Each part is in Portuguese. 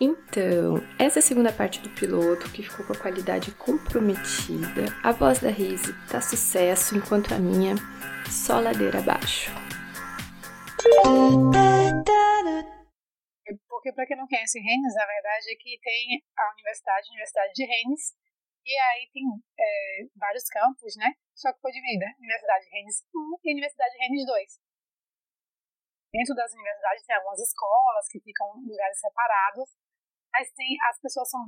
Então, essa é segunda parte do piloto que ficou com a qualidade comprometida. A voz da Rise tá sucesso, enquanto a minha só ladeira abaixo. Porque, para quem não conhece Rennes, a verdade é que tem a universidade, a Universidade de Rennes, e aí tem é, vários campos, né? Só que foi dividida Universidade de Rennes 1 e Universidade de Rennes 2. Dentro das universidades tem algumas escolas que ficam em lugares separados, mas tem, as pessoas são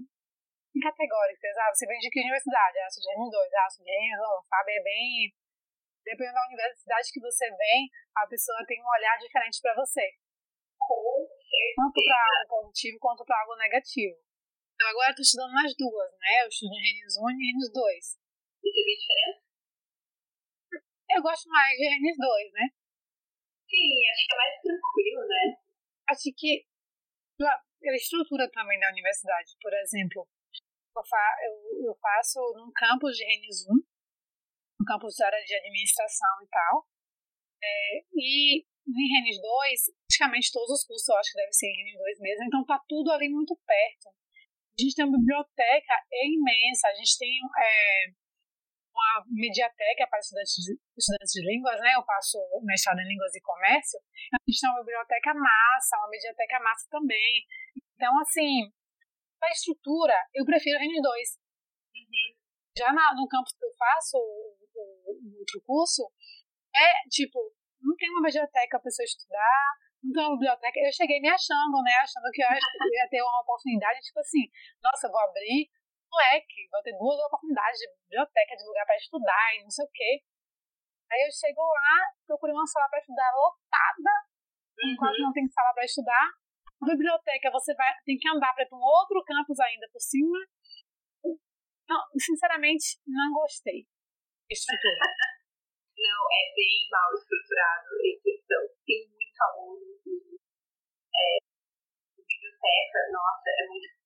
categóricas, ah, você vem de que universidade? Ah, sou de Rennes 2, ah, sou de Rennes 1, sabe? É bem... Dependendo da universidade que você vem, a pessoa tem um olhar diferente para você. Com certeza. Tanto para algo positivo quanto para algo negativo. Então agora eu estou estudando nas duas, né? Eu estudo em Rennes 1 e Rennes 2. E você vê diferença? Eu gosto mais de Rennes 2, né? Sim, acho que é mais tranquilo, né? Acho que pela estrutura também da universidade, por exemplo, eu, fa eu, eu faço num campus de Rennes 1, no campus de área de administração e tal, é, e em Rennes 2, praticamente todos os cursos eu acho que devem ser em Rennes 2 mesmo, então tá tudo ali muito perto. A gente tem uma biblioteca é imensa, a gente tem é, uma mediateca para estudantes de, estudantes de línguas, né? Eu faço mestrado em línguas e comércio. A gente tem uma biblioteca massa, uma mediateca massa também. Então, assim, a estrutura, eu prefiro N2. Uhum. Já na, no campus que eu faço, o, outro curso, é tipo, não tem uma biblioteca para você estudar, não tem uma biblioteca. Eu cheguei me achando, né? Achando que eu ia ter uma oportunidade, tipo assim, nossa, vou abrir moleque, vou ter duas oportunidades de biblioteca, de lugar para estudar e não sei o quê. Aí eu chego lá, procuro uma sala para estudar lotada, uhum. quase não tem sala para estudar. Na biblioteca você vai, tem que andar para um outro campus ainda por cima. Não, sinceramente, não gostei. Estrutura. não, é bem mal estruturado em questão. Tem muito aluno. É, biblioteca, nossa, é muito,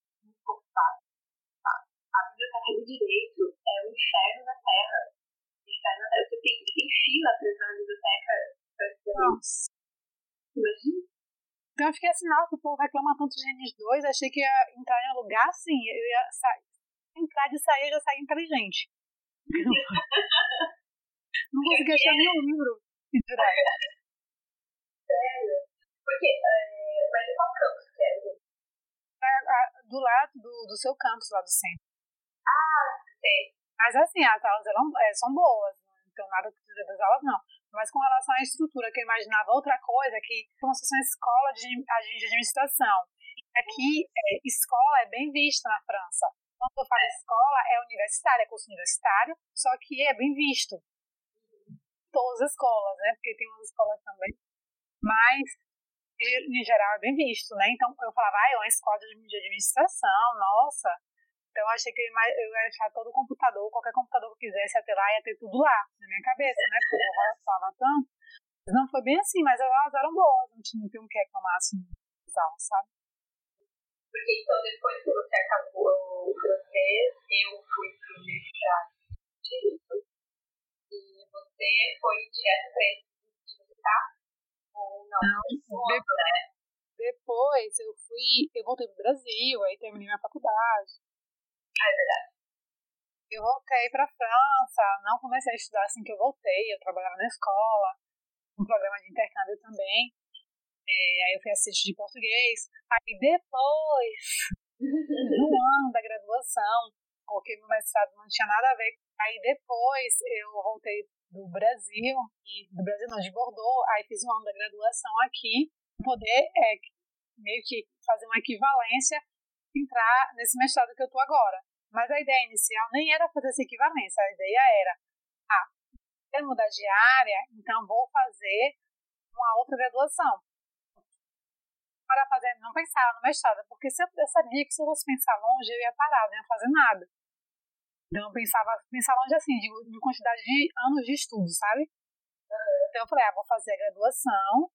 a biblioteca do direito é o inferno na terra. Inferno na terra. Você tem, tem fila pra entrar na biblioteca. Nossa. Imagina. Então eu fiquei assim, nossa, o povo reclama tanto de Gênesis 2, achei que ia entrar em um lugar assim, eu ia sair. Entrar e sair, eu já saí inteligente. Não consegui achar nenhum livro de direito. Sério? Porque, é, mas qual campus que é? Do lado do, do seu campus, lá do centro. Ah, sei. Mas assim, as aulas eram, é, são boas, não tenho nada que dizer das aulas, não. Mas com relação à estrutura, que eu imaginava outra coisa, que como se fosse uma escola de, de administração. Aqui, é, escola é bem vista na França. Quando eu falo é. escola, é universitária, é curso universitário, só que é bem visto. Todas as escolas, né? Porque tem umas escolas também. Mas, em geral, é bem visto, né? Então, eu falava, ah, é uma escola de administração, nossa, então eu achei que eu ia achar todo computador, qualquer computador que eu quisesse até lá, ia ter tudo lá, na minha cabeça, né? Porque eu falava tanto. Não foi bem assim, mas elas eram boas, não tinha, um que reclamar assim sabe? Porque então depois que você acabou o francês, eu fui pro mestrado de direito. E você foi direto para esse tá? Ou não? Não, depois, né? depois eu fui, eu voltei pro Brasil, aí terminei minha faculdade. É verdade. Eu voltei para a França, não comecei a estudar assim que eu voltei, eu trabalhava na escola, um programa de intercâmbio também. É, aí eu fui assistir de português. Aí depois, no ano da graduação, porque meu mestrado não tinha nada a ver. Aí depois eu voltei do Brasil, e do Brasil não, de Bordeaux, aí fiz um ano da graduação aqui, poder é, meio que fazer uma equivalência entrar nesse mestrado que eu estou agora. Mas a ideia inicial nem era fazer essa equivalência, a ideia era, ah, quero mudar de área, então vou fazer uma outra graduação. Para fazer, não pensar no mestrado, porque se eu sabia que se eu fosse pensar longe, eu ia parar, não ia fazer nada. Então eu pensava, pensar longe assim, de, de quantidade de anos de estudo, sabe? Então eu falei, ah, vou fazer a graduação,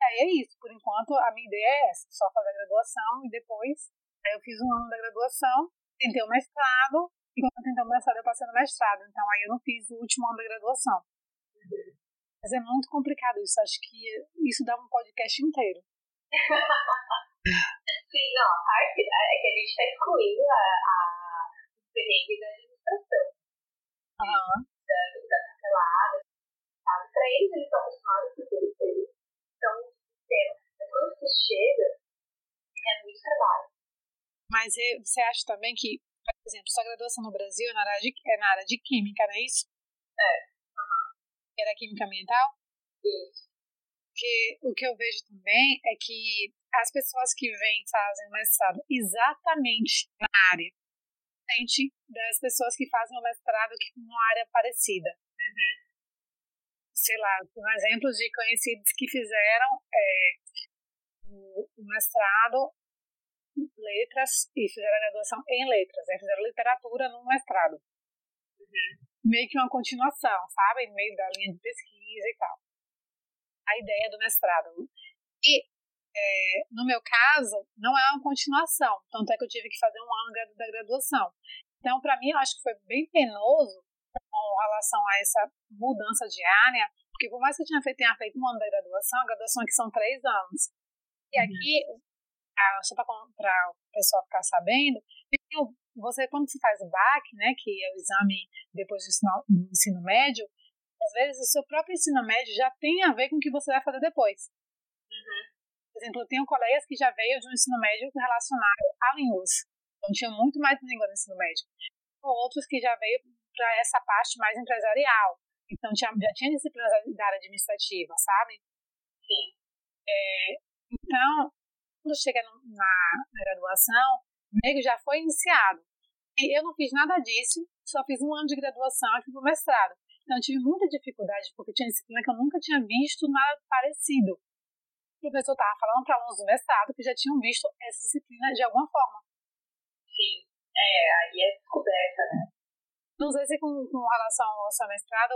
e aí é isso, por enquanto a minha ideia é essa, só fazer a graduação e depois Aí eu fiz um ano da graduação, tentei o mestrado, e quando eu tentei o mestrado, eu passei no mestrado. Então aí eu não fiz o último ano da graduação. Mas é muito complicado isso. Acho que isso dá um podcast inteiro. Sim, não, a parte é que a gente está excluindo a, a da administração. Uhum. Da, da papelada, sabe? Para eles, eles estão acostumados com eles, eles estão no sistema. Mas quando você chega, é muito trabalho. Mas você acha também que, por exemplo, sua graduação no Brasil é na área de, é na área de química, não é isso? É. Uhum. Era química ambiental? Isso. Porque o que eu vejo também é que as pessoas que vêm fazem mestrado exatamente na área diferente das pessoas que fazem o mestrado que numa área parecida. Uhum. Sei lá, um exemplo de conhecidos que fizeram é, o, mestrado letras e fizeram a graduação em letras, né? fizeram literatura no mestrado. Uhum. Meio que uma continuação, sabe? No meio da linha de pesquisa e tal. A ideia do mestrado. E é, no meu caso, não é uma continuação, tanto é que eu tive que fazer um ano da graduação. Então, para mim, eu acho que foi bem penoso com relação a essa mudança de área, porque por mais que eu tinha feito, tenha feito um ano da graduação, a graduação aqui são três anos. E uhum. aqui, ah, só para o pessoal ficar sabendo, você, quando você faz o BAC, né, que é o exame depois do ensino, do ensino médio, às vezes o seu próprio ensino médio já tem a ver com o que você vai fazer depois. Uhum. Por exemplo, eu tenho colegas que já veio de um ensino médio relacionado a línguas. Então, tinha muito mais língua no ensino médio. Outros que já veio para essa parte mais empresarial. Então, tinha, já tinha disciplinas da área administrativa, sabe? Sim. É, então, quando chega na, graduação, meio que já foi iniciado. E eu não fiz nada disso, só fiz um ano de graduação e fui para o mestrado. Então, eu tive muita dificuldade, porque tinha disciplina que eu nunca tinha visto nada parecido o professor estava falando para alunos do mestrado que já tinham visto essa disciplina de alguma forma. Sim, é, aí é descoberta, né? Não sei se com, com relação ao seu mestrado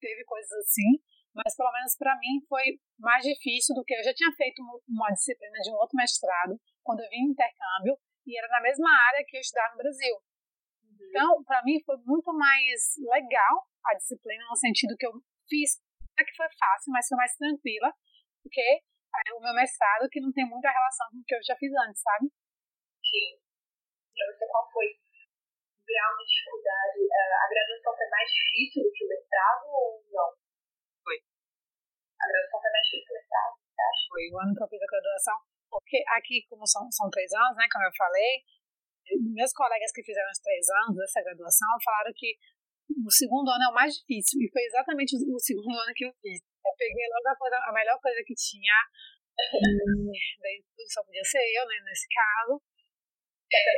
teve coisas assim, mas pelo menos para mim foi mais difícil do que eu já tinha feito uma disciplina de um outro mestrado quando eu vim em intercâmbio e era na mesma área que eu estudava no Brasil. Uhum. Então, para mim foi muito mais legal a disciplina no sentido que eu fiz, não é que foi fácil, mas foi mais tranquila, porque é o meu mestrado que não tem muita relação com o que eu já fiz antes, sabe? Sim. Pra você, qual foi o grau de dificuldade? Eh, a graduação foi mais difícil do que o mestrado ou não? Foi. A graduação foi mais difícil que o mestrado, você acha? Foi o ano que eu fiz a graduação. Porque aqui, como são, são três anos, né, como eu falei, meus colegas que fizeram os três anos dessa graduação falaram que o segundo ano é o mais difícil. E foi exatamente o segundo ano que eu fiz. Eu peguei logo a, coisa, a melhor coisa que tinha. E daí só podia ser eu, né, nesse caso. É, é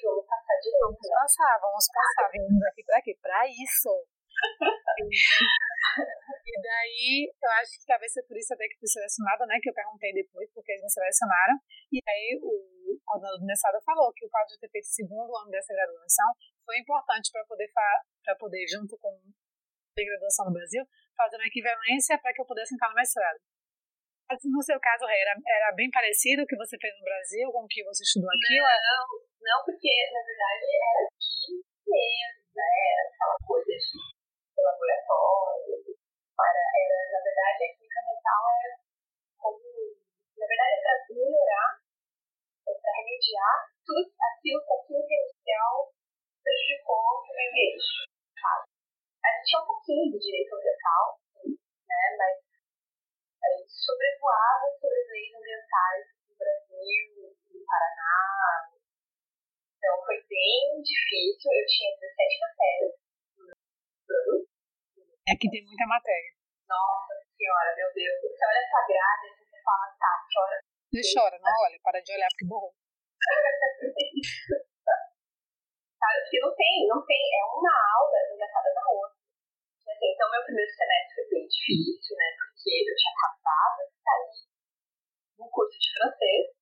vamos passar direito. Vamos né? passar, vamos passar. Viemos aqui pra quê? Pra isso. e daí, eu acho que talvez seja por isso até que fui selecionada, né? Que eu perguntei depois porque eles me selecionaram. E aí, o coordenador do mestrado falou que o fato de ter feito o segundo ano dessa graduação foi importante para poder, para poder, junto com a graduação no Brasil, fazer uma equivalência para que eu pudesse entrar no mestrado. Mas no seu caso, era, era bem parecido o que você fez no Brasil com o que você estudou aqui? Não, não porque na verdade era aqui mesmo, né? Aquela coisa de laboratório. Era, era, na verdade, a química mental era como. Na verdade, é para melhorar, é para remediar tudo aquilo que a química industrial prejudicou o meio ambiente. A gente tinha um pouquinho de direito ambiental, né? Mas a gente sobrevoava sobre as leis ambientais do Brasil, do Paraná. Então foi bem difícil. Eu tinha 17 matérias É que tem muita matéria. Nossa senhora, meu Deus. Você olha essa grade e você fala, tá, chora. Não chora, não olha, para de olhar porque borrou. Sabe, porque não tem, não tem, é uma aula engraçada na outra. Assim, então, meu primeiro semestre foi bem difícil, né? Porque eu tinha acabado de sair no curso de francês.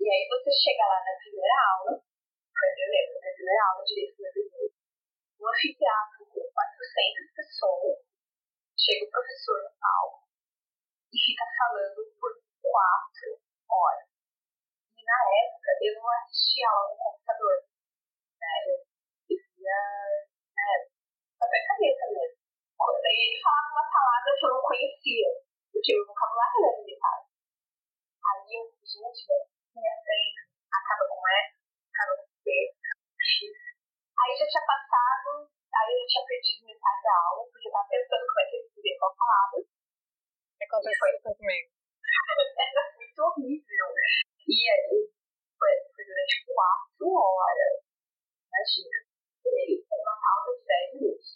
E aí você chega lá na primeira aula, foi, eu lembro, na primeira aula de direito brasileiro, no anfiteatro com 400 pessoas, chega o professor no palco e fica falando por quatro horas. E na época eu não assistia aula no computador, né? Eu via né, fazer cabeça mesmo. Daí ele falava uma palavra que eu não conhecia, porque tipo, meu vocabulário era limitado. Aí eu, gente, minha frente acaba com S, acaba com P, acaba com X. Aí já tinha passado, aí eu já tinha perdido metade da aula, porque eu tava pensando como é que eu escrevia qual palavra. Aconteceu foi... comigo. Era muito horrível. E aí foi, foi durante quatro horas. Imagina. E uma pausa de dez minutos.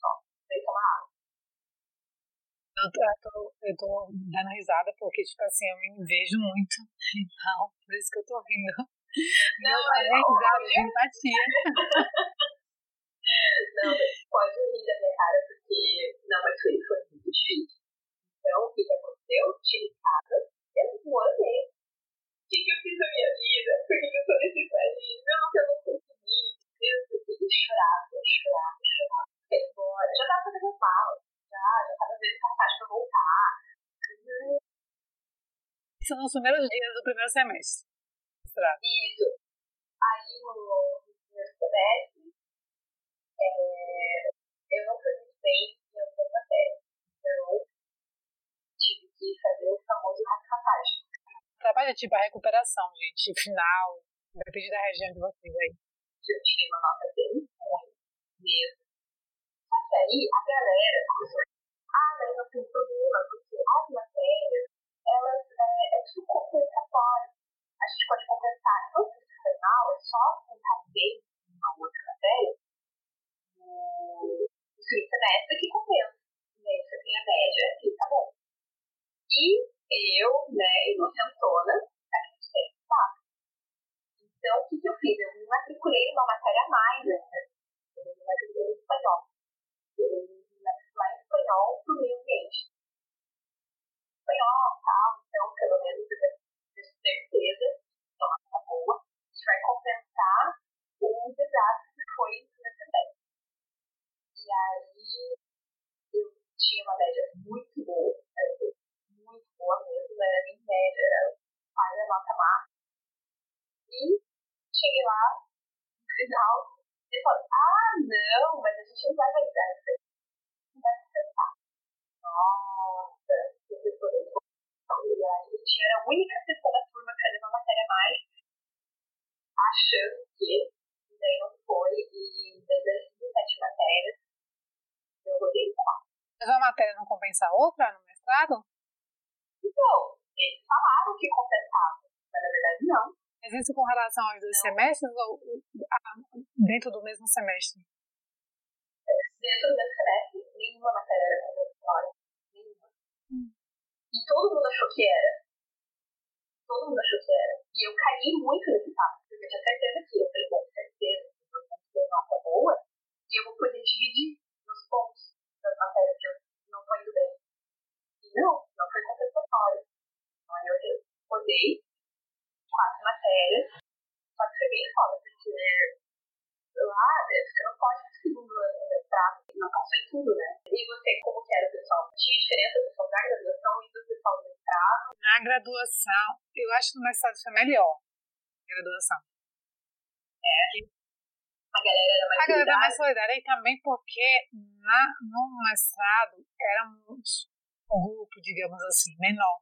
Só, sem tomar água. Eu tô, eu tô dando risada porque, tipo assim, eu me invejo muito. Então, por isso que eu tô rindo. Não, é risada de empatia. Não, pode rir da minha cara, porque. Não, mas foi, foi muito difícil. Então, o que, que aconteceu? Em casa, eu não amei. O que, que eu fiz na minha vida? Por que, que eu tô nesse país? Eu não, eu não consegui. Eu, eu chorava, chorava, chorava. Fiquei embora. Já tava fazendo mal já, já tava vendo passagem pra voltar. São os primeiros dias do primeiro semestre. Isso. Aí no, primeiro semestre, é, eu não fui muito bem em algumas matérias. Então, tive que fazer o famoso rascapagem. Trabalho é tipo a recuperação, gente, final, depende da região de vocês aí. Eu tirei uma nota bem ruim mesmo. Só que aí a galera começou ah, mas não tem problema, porque as matérias, elas é, é tudo compensatório. A gente pode compensar. Então, se você foi mal, é só tentar em uma outra matéria no, no segundo semestre que compensa. E aí você tem a média e tá bom. E eu, né, inocentona, acreditei que tá. Então, o que, que eu fiz? Eu me matriculei numa matéria a mais ainda. Eu me matriculei em espanhol. Eu me matricular em espanhol para o meio ambiente. Espanhol, tal, então, pelo menos eu certeza é uma coisa boa, que vai compensar o desastre que foi no semestre. E aí, eu tinha uma média muito boa, muito boa mesmo, era nem média, era quase a nota máxima. E cheguei lá, no final, ele falou, ah, não, mas a gente não vai validar isso. Não vai compensar. Nossa, que pessoa eu tinha, era a única pessoa da turma que fazia uma matéria a mais, achando que, daí não foi, e daí das sete matérias, eu rodei quatro. Mas uma matéria não compensa a outra no mestrado? Então, eles falaram que compensava, mas na verdade não. Mas isso com relação aos dois não. semestres ou dentro do mesmo semestre? Dentro do mesmo semestre, nenhuma matéria era compensatória. Nenhuma. Hum. Todo mundo achou que era. Todo mundo achou que era. E eu caí muito nesse papo, porque eu tinha certeza que eu falei, bom, certeza, eu vou ter nota boa e eu vou poder dividir nos pontos das matérias que eu não estou indo bem. E não, não foi compensatório. Então eu rodei quatro matérias, só que foi bem foda, porque lá você não pode no segundo ano do mestrado, não passou em tudo, né? E você, como que era o pessoal? Tinha diferença do pessoal da graduação e do pessoal do mestrado? Na graduação, eu acho que no mestrado foi melhor. Graduação. É. A galera era mais A galera era mais solidária e também porque na, no mestrado éramos um grupo, digamos assim, menor.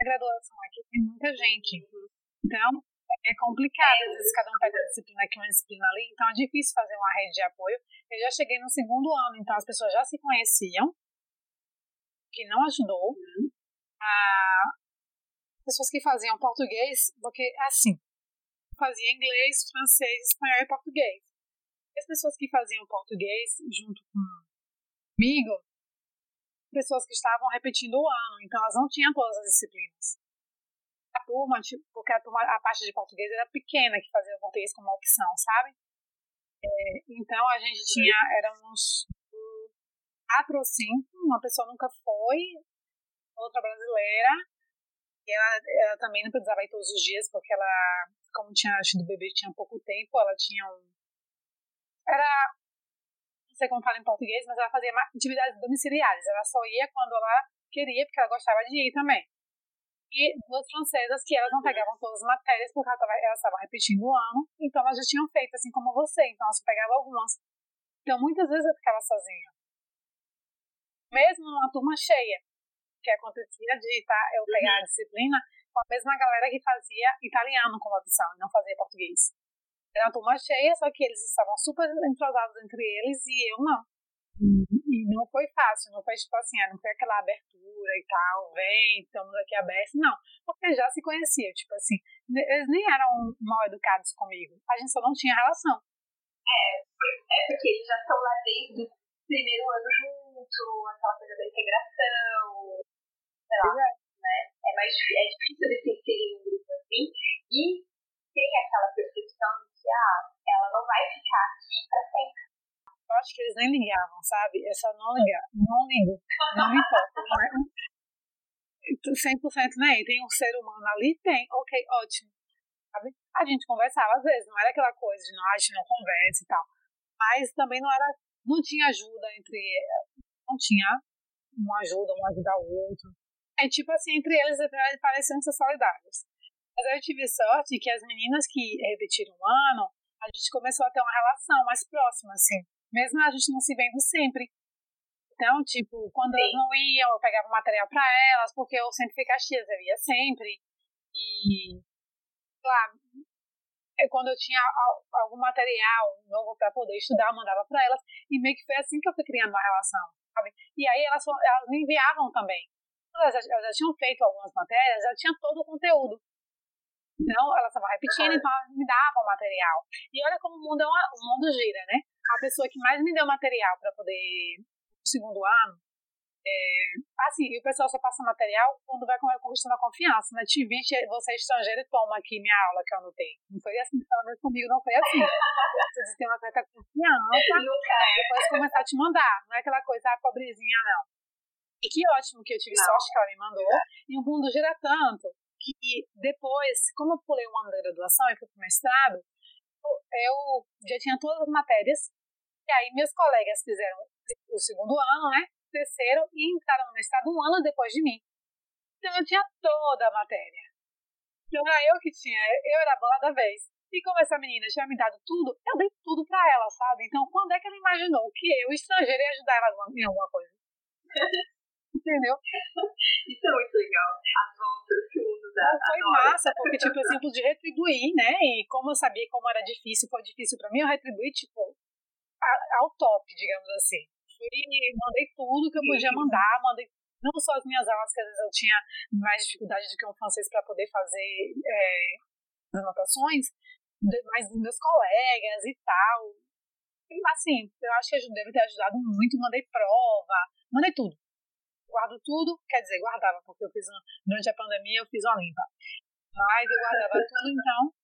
A graduação aqui tem muita gente. Uhum. Então, é complicado, às vezes cada um pega uma disciplina aqui, uma disciplina ali, então é difícil fazer uma rede de apoio. Eu já cheguei no segundo ano, então as pessoas já se conheciam, que não ajudou. Uhum. Ah, pessoas que faziam português, porque assim, fazia inglês, francês, espanhol e português. As pessoas que faziam português junto comigo, pessoas que estavam repetindo o ano, então elas não tinham todas as disciplinas turma, tipo, porque a, turma, a parte de português era pequena, que fazia o português como opção, sabe? É, então a gente tinha, éramos quatro ou cinco, uma pessoa nunca foi, outra brasileira, e ela, ela também não precisava ir todos os dias, porque ela, como tinha tido bebê tinha pouco tempo, ela tinha um. Era. Não sei como fala em português, mas ela fazia atividades domiciliares. Ela só ia quando ela queria, porque ela gostava de ir também e duas francesas que elas não pegavam todas as matérias porque elas estavam repetindo o ano, então elas já tinham feito assim como você, então elas pegavam algumas. Então muitas vezes eu ficava sozinha. Mesmo numa turma cheia, que acontecia de tá, eu pegar a uhum. disciplina com a mesma galera que fazia italiano como opção e não fazia português. Era uma turma cheia, só que eles estavam super entrosados entre eles e eu não. Não foi fácil, não foi tipo assim, ah, não foi aquela abertura e tal, vem, estamos aqui abertos, não. Porque já se conhecia, tipo assim, eles nem eram mal educados comigo, a gente só não tinha relação. É, é porque eles já estão lá desde o primeiro ano junto, aquela coisa da integração, sei lá, é. né? É mais é difícil de se inserir um grupo assim, e tem aquela percepção de que, ah, ela não vai ficar aqui para sempre eu acho que eles nem ligavam, sabe? É só não ligar. Não ligo. Não me importa. Não é? 100% nem. Tem um ser humano ali? Tem. Ok, ótimo. Sabe? A gente conversava às vezes. Não era aquela coisa de não, a gente não conversa e tal. Mas também não era. Não tinha ajuda entre. Não tinha uma ajuda, um ajudar o outro. É tipo assim, entre eles pareciam ser solidários. Mas eu tive sorte que as meninas que repetiram um ano, a gente começou a ter uma relação mais próxima, assim mesmo a gente não se vendo sempre. Então, tipo, quando Sim. elas não iam, eu pegava material para elas, porque eu sempre fui Caxias, eu ia sempre. E, lá, eu, quando eu tinha algum material novo para poder estudar, eu mandava para elas. E meio que foi assim que eu fui criando uma relação, sabe? E aí elas, elas me enviavam também. Elas já, elas já tinham feito algumas matérias, já tinha todo o conteúdo. Então, elas estavam repetindo, então elas me davam material. E olha como o mundo, é uma, o mundo gira, né? A pessoa que mais me deu material para poder no segundo ano é, assim, o pessoal só passa material quando vai conquistando a confiança, né? Te vi, você é estrangeiro e toma aqui minha aula que eu anotei. Não foi assim, pelo menos comigo não foi assim. Você tem uma certa confiança, depois começar a te mandar. Não é aquela coisa, ah, pobrezinha, não. E que ótimo que eu tive não. sorte que ela me mandou. E o mundo gira tanto que depois, como eu pulei um ano da graduação e fui pro mestrado, eu já tinha todas as matérias e aí meus colegas fizeram o segundo ano, né? Terceiro e entraram no estado um ano depois de mim. Então eu tinha toda a matéria. Então era eu que tinha, eu era a bola da vez. E como essa menina tinha me dado tudo, eu dei tudo pra ela, sabe? Então quando é que ela imaginou que eu, estrangeiro, ia ajudar ela em alguma coisa? Entendeu? Isso é muito legal. As voltas que o mundo dá. Foi massa, porque, tipo, exemplo de retribuir, né? E como eu sabia como era difícil, foi difícil pra mim, eu retribuí, tipo, ao top, digamos assim. Fui, mandei tudo que eu podia mandar, mandei não só as minhas aulas, que às vezes eu tinha mais dificuldade do que um francês para poder fazer é, anotações, mas dos meus colegas e tal. E, assim, eu acho que deve ter ajudado muito, mandei prova, mandei tudo. Guardo tudo, quer dizer, guardava, porque eu fiz, durante a pandemia eu fiz uma limpa. Mas eu guardava tudo, então,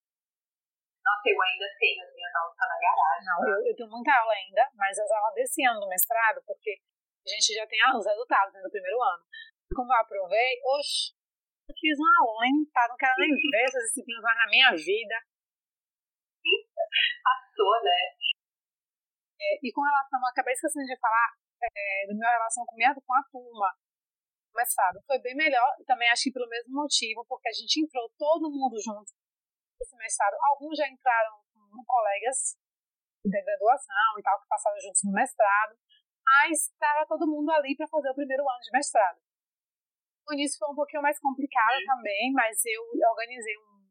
nossa, eu ainda tenho as minhas aulas tá na garagem. Não, eu, eu tenho muita aula ainda, mas as aulas desse ano do mestrado, porque a gente já tem os resultados né, do primeiro ano. Como eu aprovei, oxe, eu fiz uma aula, hein? Tá, não quero nem ver essas disciplinas mais na minha vida. Passou, né? É, e com relação, eu acabei esquecendo de falar é, da minha relação com, minha, com a turma mestrado. Foi bem melhor, também acho que pelo mesmo motivo, porque a gente entrou todo mundo junto esse mestrado. Alguns já entraram com colegas de graduação e tal, que passaram juntos no mestrado, mas estava todo mundo ali para fazer o primeiro ano de mestrado. O início foi um pouquinho mais complicado uhum. também, mas eu organizei um,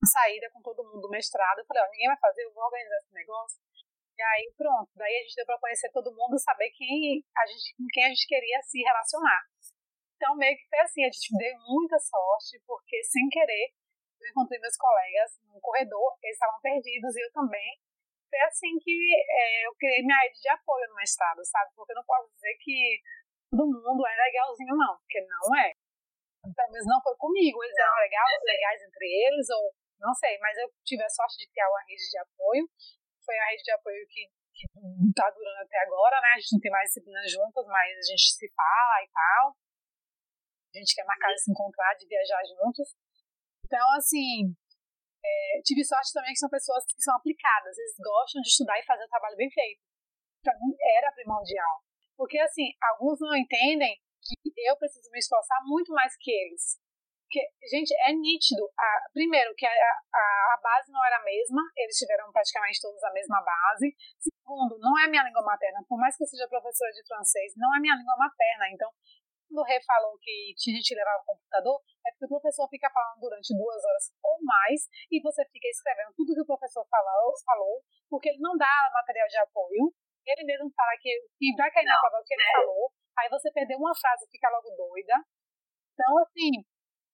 uma saída com todo mundo do mestrado. Eu falei, ó, ninguém vai fazer, eu vou organizar esse negócio. E aí, pronto. Daí a gente deu para conhecer todo mundo, saber quem a gente, com quem a gente queria se relacionar. Então, meio que foi assim, a gente deu muita sorte, porque sem querer, eu encontrei meus colegas no corredor, eles estavam perdidos e eu também. Foi assim que é, eu criei minha rede de apoio no mestrado, sabe? Porque eu não posso dizer que todo mundo é legalzinho, não, porque não é. Pelo menos não foi comigo, eles eram legais, legais entre eles, ou não sei, mas eu tive a sorte de criar uma rede de apoio. Foi a rede de apoio que, que tá durando até agora, né? A gente não tem mais disciplinas juntas, mas a gente se fala e tal. A gente quer marcar de se encontrar, de viajar juntos. Então, assim, é, tive sorte também que são pessoas que são aplicadas, eles gostam de estudar e fazer o trabalho bem feito. Para mim era primordial. Porque, assim, alguns não entendem que eu preciso me esforçar muito mais que eles. Porque, gente, é nítido. A, primeiro, que a, a, a, base não era a mesma, eles tiveram praticamente todos a mesma base. Segundo, não é minha língua materna. Por mais que eu seja professora de francês, não é minha língua materna. Então, quando o Rê falou que a gente levava o computador, é porque o professor fica falando durante duas horas ou mais e você fica escrevendo tudo que o professor falou, falou porque ele não dá material de apoio, ele mesmo fala que, que vai cair na prova o que ele falou, aí você perdeu uma frase e fica logo doida. Então, assim,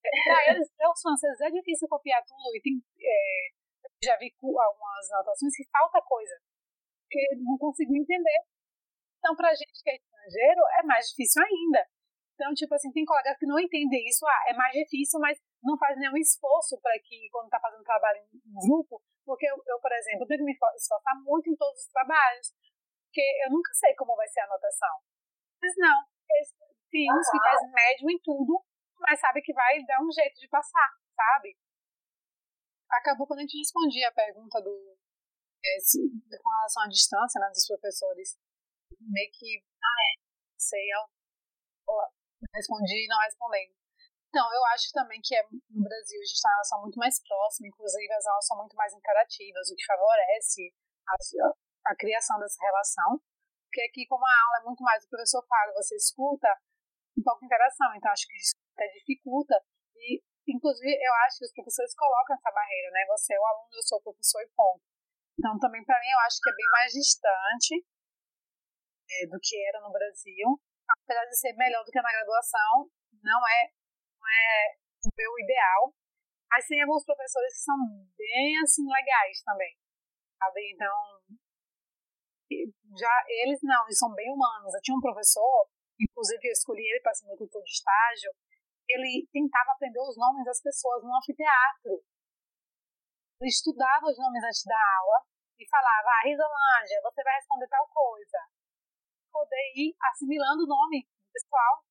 para eles, para os franceses, é difícil copiar tudo e tem. É, já vi algumas anotações que falta coisa, que não consigo entender. Então, para a gente que é estrangeiro, é mais difícil ainda. Então, tipo assim, tem colegas que não entendem isso. Ah, é mais difícil, mas não faz nenhum esforço para que, quando está fazendo trabalho em grupo, porque eu, eu, por exemplo, tenho que me esforçar muito em todos os trabalhos, porque eu nunca sei como vai ser a anotação. Mas não, tem uns que fazem médio em tudo, mas sabe que vai dar um jeito de passar, sabe? Acabou quando a gente respondia a pergunta do esse, com relação à distância né, dos professores, meio que, ah, é, sei, eu, respondi não respondendo. Então, eu acho também que é, no Brasil a gente tem uma relação muito mais próxima, inclusive as aulas são muito mais interativas, o que favorece a, a criação dessa relação. Porque aqui, como a aula é muito mais o professor fala, você escuta, um pouco interação, então acho que isso até dificulta. E, inclusive, eu acho que os professores colocam essa barreira, né? Você é o aluno, eu sou o professor e ponto. Então, também para mim, eu acho que é bem mais distante é, do que era no Brasil. Apesar de ser melhor do que na graduação, não é, não é o meu ideal. Mas tem alguns professores que são bem, assim, legais também, sabe? Então, já eles não, eles são bem humanos. Eu tinha um professor, inclusive eu escolhi ele para ser meu tutor de estágio, ele tentava aprender os nomes das pessoas no anfiteatro. Ele estudava os nomes antes da aula e falava, ah, Risolândia, você vai responder tal coisa. Poder ir assimilando o nome do pessoal.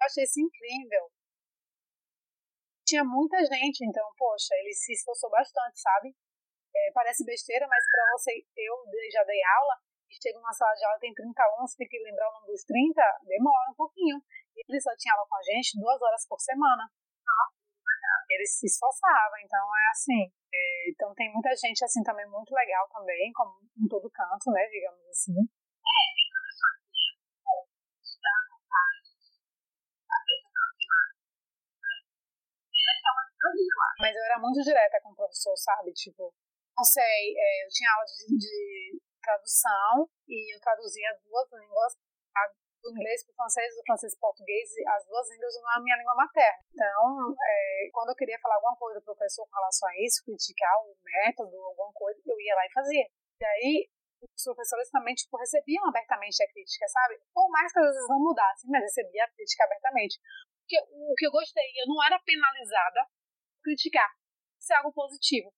Eu achei isso incrível. Tinha muita gente, então, poxa, ele se esforçou bastante, sabe? É, parece besteira, mas para você, eu já dei aula, e chego numa sala de aula, tem 30 alunos, tem que lembrar o nome dos 30, demora um pouquinho. E ele só tinha aula com a gente duas horas por semana. Ele se esforçava, então é assim. É, então tem muita gente assim também muito legal também, como em todo canto, né, digamos assim. Mas eu era muito direta com o professor, sabe? Tipo, não sei, é, eu tinha aula de, de, tradução e eu traduzia duas línguas, do inglês para o francês, do francês para o português, as duas línguas não a minha língua materna. Então, é, quando eu queria falar alguma coisa para o professor com relação a isso, criticar o método, alguma coisa, eu ia lá e fazia. E aí, os professores também, tipo, recebiam abertamente a crítica, sabe? Por mais que às vezes não mudassem, mas recebia a crítica abertamente. Porque o que eu gostei, eu não era penalizada criticar. Isso é algo positivo.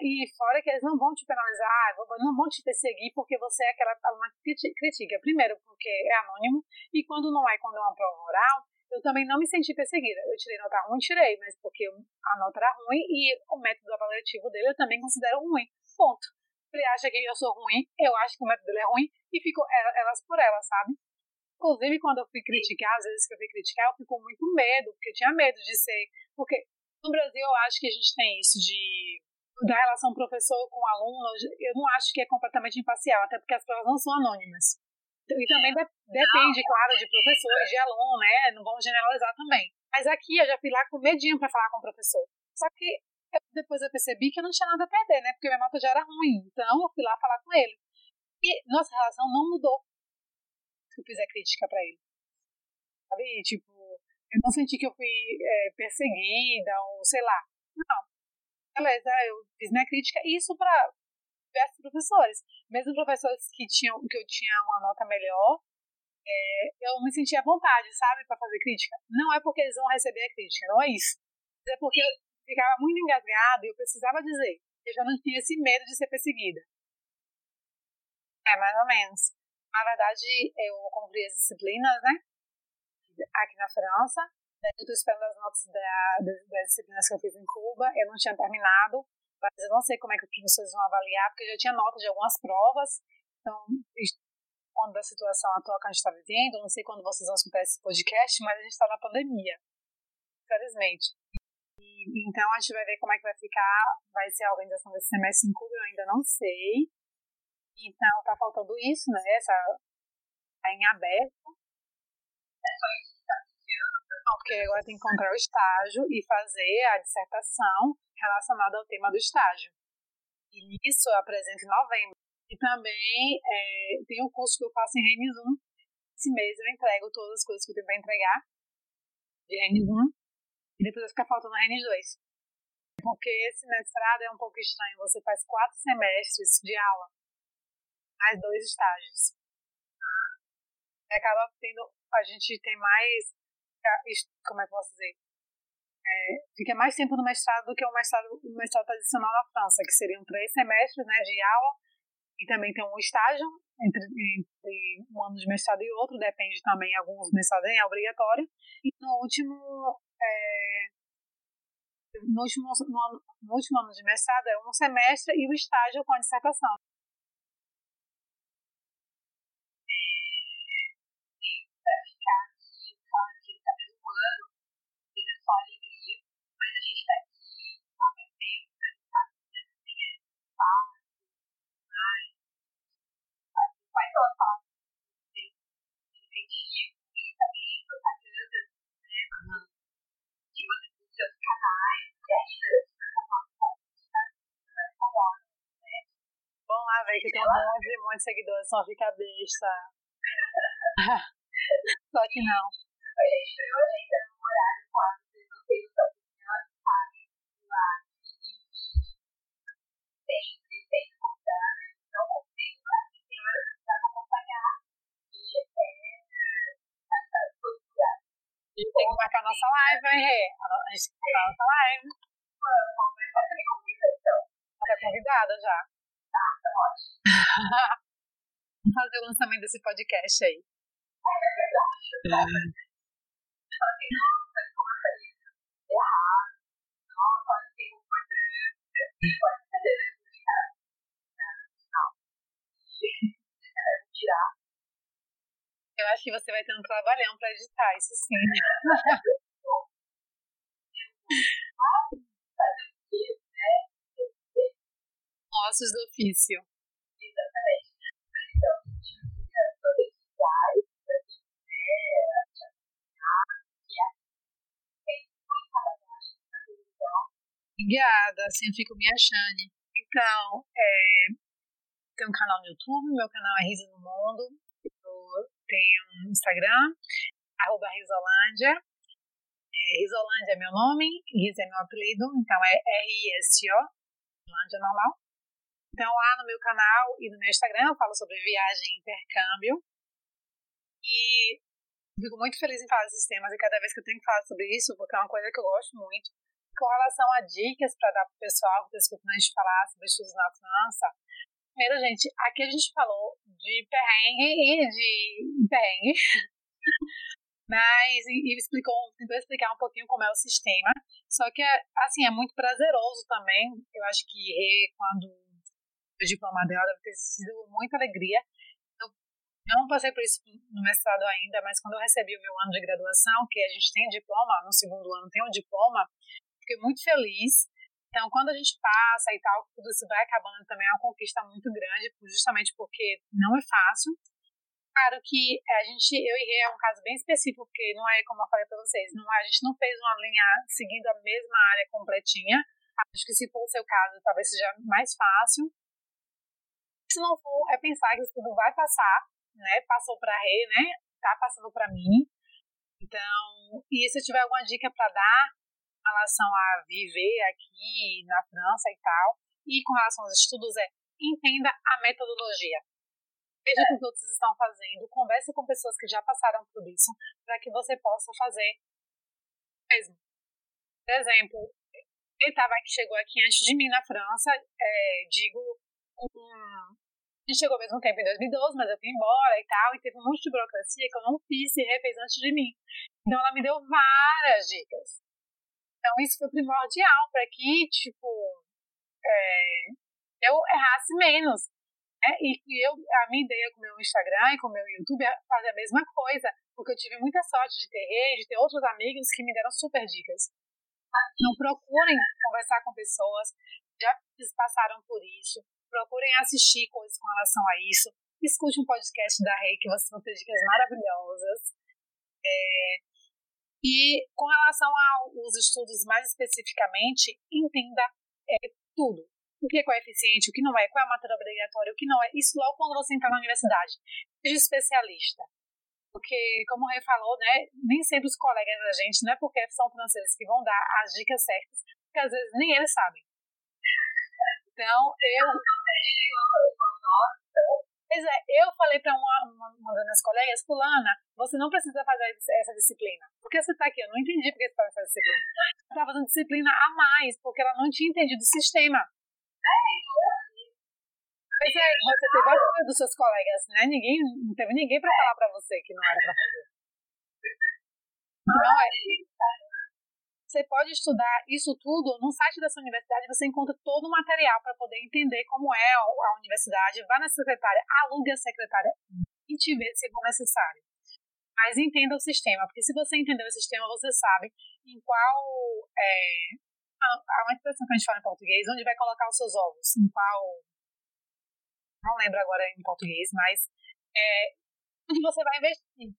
E fora que eles não vão te penalizar, não vão te perseguir porque você é aquela aluna que critica. Primeiro, porque é anônimo, e quando não é, quando é uma prova oral, eu também não me senti perseguida. Eu tirei nota ruim, tirei, mas porque a nota era ruim e o método avaliativo dele eu também considero ruim. Ponto. Ele acha que eu sou ruim, eu acho que o método dele é ruim, e fico elas por elas, sabe? Inclusive, quando eu fui criticar, às vezes que eu fui criticar, eu fico com muito medo, porque eu tinha medo de ser. Porque no Brasil eu acho que a gente tem isso de da relação professor com aluno, eu não acho que é completamente imparcial, até porque as provas não são anônimas. E também de, depende, claro, de professor de aluno, né? Não vamos generalizar também. Mas aqui eu já fui lá com medinho para falar com o professor. Só que eu, depois eu percebi que eu não tinha nada a perder, né? Porque minha nota já era ruim. Então eu fui lá falar com ele. E nossa relação não mudou se eu fizer crítica para ele. Sabe? Tipo, eu não senti que eu fui é, perseguida ou sei lá. Não beleza, eu fiz minha crítica, isso para diversos professores. Mesmo professores que, tinham, que eu tinha uma nota melhor, é, eu me sentia à vontade, sabe, para fazer crítica. Não é porque eles vão receber a crítica, não é isso. É porque eu ficava muito engasgado e eu precisava dizer. Eu já não tinha esse medo de ser perseguida. É, mais ou menos. Na verdade, eu cumpri as disciplinas, né? Aqui na França. Eu estou esperando as notas da, das disciplinas que eu fiz em Cuba. Eu não tinha terminado, mas eu não sei como é que os professores vão avaliar, porque eu já tinha nota de algumas provas. Então, quando a situação atual que a gente está vivendo, não sei quando vocês vão escutar esse podcast, mas a gente está na pandemia, infelizmente. E, então a gente vai ver como é que vai ficar, vai ser a organização desse semestre em Cuba, eu ainda não sei. Então tá faltando isso, né? Essa tá em aberto. Isso porque agora tem que encontrar o estágio e fazer a dissertação relacionada ao tema do estágio. E isso eu apresento em novembro. E também é, tem um curso que eu faço em Renis 1. Esse mês eu entrego todas as coisas que eu tenho para entregar de Renis 1 e depois vai ficar faltando Renis 2. Porque esse mestrado é um pouco estranho. Você faz quatro semestres de aula, mais dois estágios. E acaba tendo. A gente tem mais. Como é que posso dizer? É, fica mais tempo no mestrado do que o mestrado, o mestrado tradicional na França, que seriam três semestres né, de aula e também tem um estágio entre, entre um ano de mestrado e outro, depende também, alguns mestrados é obrigatório. E no último, é, no, último, no, no último ano de mestrado é um semestre e o estágio com a dissertação. Lá, velho, que tem um monte, um monte de seguidores, só fica besta. só que não. A gente criou ainda no horário quase fez da opinião, sabe? Lá, sempre tem que contar, não consigo, a senhora precisa acompanhar e é essa cultura. E tem que marcar a nossa live, hein, Rê? A gente tem que marcar a nossa live. Vamos, mas você me convida, então. Ela tá convidada já. Vamos fazer o lançamento desse podcast aí. É verdade. É. Como eu falei, errado. Nossa, olha que importante. Pode fazer publicado. Não. Vou tirar. Eu acho que você vai ter um trabalhão para editar, isso sim. Fazer o quê? Ossos do ofício. Exatamente. Então, a gente usa todas as sociais, para quem quiser, Obrigada, assim eu fico me achando. Então, é, tem um canal no YouTube, meu canal é Risa no Mundo. Eu tenho um Instagram, arroba Risolândia. É, Risolândia é meu nome, Risa é meu apelido, então é R-I-S-O, Risolândia normal. Então, lá no meu canal e no meu Instagram eu falo sobre viagem e intercâmbio. E fico muito feliz em falar desses temas e cada vez que eu tenho que falar sobre isso, porque é uma coisa que eu gosto muito com relação a dicas para dar para o pessoal que está escutando a gente falar sobre estudos na França, primeiro, gente, aqui a gente falou de perrengue e de perrengue, mas e, e explicou, tentou explicar um pouquinho como é o sistema, só que, assim, é muito prazeroso também, eu acho que quando o diploma dela deve ter sido muita alegria, eu, não passei por isso no mestrado ainda, mas quando eu recebi o meu ano de graduação, que a gente tem diploma, no segundo ano tem um diploma, fiquei muito feliz. Então, quando a gente passa e tal, tudo isso vai acabando também é uma conquista muito grande, justamente porque não é fácil. Claro que a gente, eu e Rê é um caso bem específico, porque não é como eu falei para vocês, não, a gente não fez uma linha seguindo a mesma área completinha. Acho que se for o seu caso, talvez seja mais fácil. Se não for, é pensar que isso tudo vai passar, né? Passou para Rê, né? Tá passando para mim. Então, e se eu tiver alguma dica para dar, relação a viver aqui na França e tal, e com relação aos estudos é entenda a metodologia. Veja o que os outros estão fazendo, converse com pessoas que já passaram por isso, para que você possa fazer mesmo. Por exemplo, ele que chegou aqui antes de mim na França, é, digo, gente chegou ao mesmo tempo em 2012, mas eu fui embora e tal, e teve um monte de burocracia que eu não fiz e refez antes de mim. Então ela me deu várias dicas. Então, isso foi primordial para que, tipo, é, eu errasse menos. Né? E eu, a minha ideia com o meu Instagram e com o meu YouTube é fazer a mesma coisa, porque eu tive muita sorte de ter rede, de ter outros amigos que me deram super dicas. Não procurem conversar com pessoas já passaram por isso, procurem assistir coisas com relação a isso, escute um podcast da Rei, que vocês vão ter dicas maravilhosas. É, e com relação aos estudos mais especificamente, entenda é, tudo. o que é coeficiente, o que não é, qual é a matéria obrigatória, o que não é. Isso logo quando você entrar na universidade. Seja especialista. Porque, como o Rei falou, né, nem sempre os colegas da gente, não é porque são franceses que vão dar as dicas certas, porque às vezes nem eles sabem. Então, eu. Pois é, eu falei para uma, uma, uma das minhas colegas, fulana, você não precisa fazer essa disciplina. Porque você está aqui, eu não entendi porque você está fazendo disciplina. Ela estava fazendo disciplina a mais, porque ela não tinha entendido o sistema. Pois é, você teve ajuda dos seus colegas, né? Ninguém, não teve ninguém para falar para você que não era para fazer. Não é. Você pode estudar isso tudo no site dessa universidade, você encontra todo o material para poder entender como é a universidade. Vá na secretária, alugue a secretária e te vê se for necessário. Mas entenda o sistema, porque se você entender o sistema, você sabe em qual. É, há uma expressão que a gente fala em português, onde vai colocar os seus ovos, em qual. Não lembro agora em português, mas é, onde você vai investir.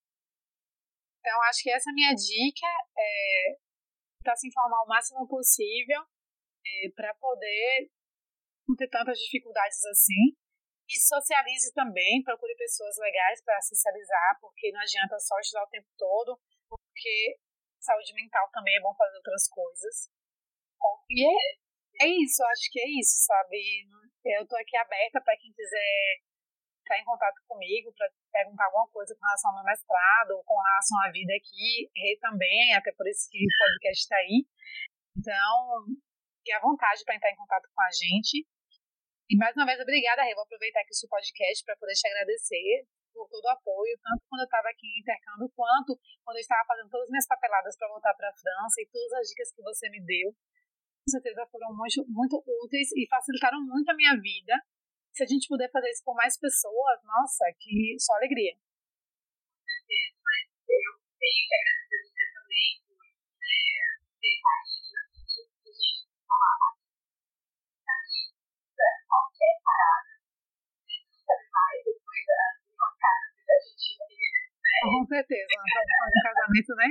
Então, acho que essa é a minha dica. É, tentar se informar o máximo possível é, para poder não ter tantas dificuldades assim. E socialize também, procure pessoas legais para socializar, porque não adianta só estudar o tempo todo, porque saúde mental também é bom fazer outras coisas. E é, é isso, acho que é isso, sabe? Eu tô aqui aberta para quem quiser entrar em contato comigo para perguntar alguma coisa com relação ao meu mestrado, ou com relação à vida aqui, e também, até por o podcast está aí. Então, fique à vontade para entrar em contato com a gente. E mais uma vez, obrigada, Rê. Vou aproveitar aqui o seu podcast para poder te agradecer por todo o apoio, tanto quando eu estava aqui em intercâmbio, quanto quando eu estava fazendo todas as minhas papeladas para voltar para a França e todas as dicas que você me deu. Com certeza foram muito, muito úteis e facilitaram muito a minha vida se a gente puder fazer isso com mais pessoas, nossa, que só alegria. Eu tenho que agradecer você também por né, ter saído da gente falar qualquer parada. Mais depois da sua casa que a gente. Né? Com certeza, de casamento, né?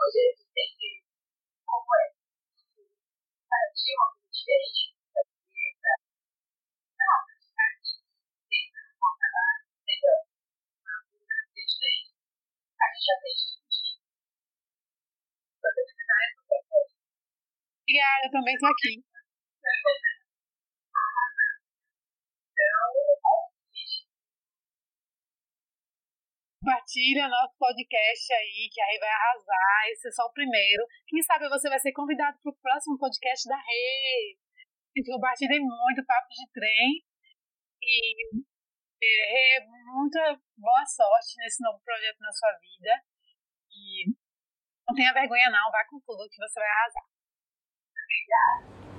Hoje a gente tem que como é para ti uma coisa um uma coisa. A gente tem. Obrigada, também estou aqui. Compartilha nosso podcast aí, que a Rei vai arrasar. Esse é só o primeiro. Quem sabe você vai ser convidado para o próximo podcast da Rei. Compartilhem muito, papo de trem. E Rei, muita boa sorte nesse novo projeto na sua vida. E não tenha vergonha, não. Vá com tudo que você vai arrasar. Obrigada.